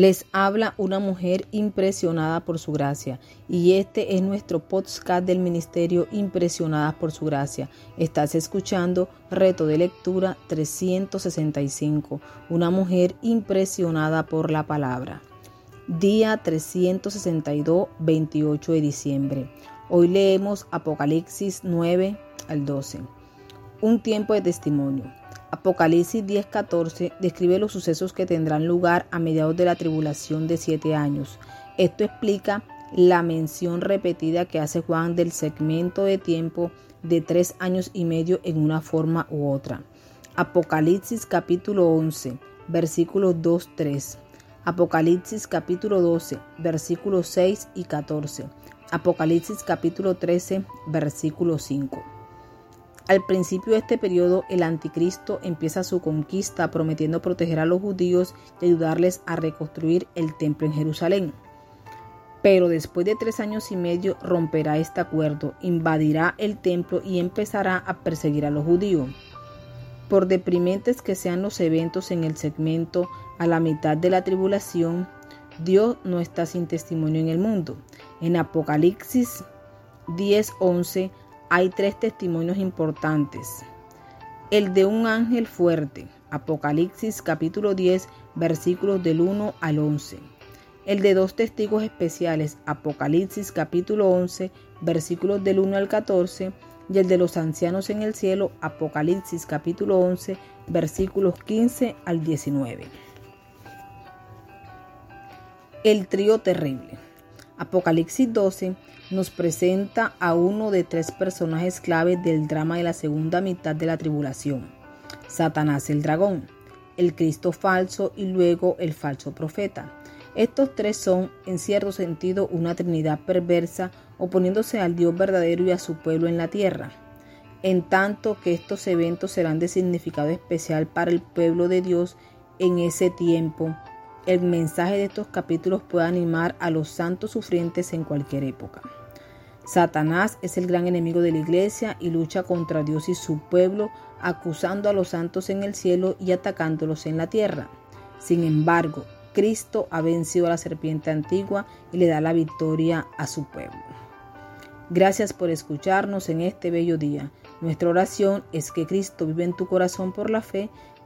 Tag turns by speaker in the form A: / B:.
A: Les habla una mujer impresionada por su gracia y este es nuestro podcast del ministerio Impresionadas por su gracia. Estás escuchando Reto de Lectura 365, una mujer impresionada por la palabra. Día 362, 28 de diciembre. Hoy leemos Apocalipsis 9 al 12. Un tiempo de testimonio. Apocalipsis 10:14 describe los sucesos que tendrán lugar a mediados de la tribulación de siete años. Esto explica la mención repetida que hace Juan del segmento de tiempo de tres años y medio en una forma u otra. Apocalipsis capítulo 11, versículos 2-3. Apocalipsis capítulo 12, versículos 6 y 14. Apocalipsis capítulo 13, versículo 5. Al principio de este periodo, el anticristo empieza su conquista prometiendo proteger a los judíos y ayudarles a reconstruir el templo en Jerusalén. Pero después de tres años y medio romperá este acuerdo, invadirá el templo y empezará a perseguir a los judíos. Por deprimentes que sean los eventos en el segmento a la mitad de la tribulación, Dios no está sin testimonio en el mundo. En Apocalipsis 10:11 hay tres testimonios importantes. El de un ángel fuerte, Apocalipsis capítulo 10, versículos del 1 al 11. El de dos testigos especiales, Apocalipsis capítulo 11, versículos del 1 al 14. Y el de los ancianos en el cielo, Apocalipsis capítulo 11, versículos 15 al 19. El trío terrible. Apocalipsis 12 nos presenta a uno de tres personajes claves del drama de la segunda mitad de la tribulación. Satanás el dragón, el Cristo falso y luego el falso profeta. Estos tres son, en cierto sentido, una trinidad perversa oponiéndose al Dios verdadero y a su pueblo en la tierra. En tanto que estos eventos serán de significado especial para el pueblo de Dios en ese tiempo, el mensaje de estos capítulos puede animar a los santos sufrientes en cualquier época. Satanás es el gran enemigo de la iglesia y lucha contra Dios y su pueblo, acusando a los santos en el cielo y atacándolos en la tierra. Sin embargo, Cristo ha vencido a la serpiente antigua y le da la victoria a su pueblo. Gracias por escucharnos en este bello día. Nuestra oración es que Cristo vive en tu corazón por la fe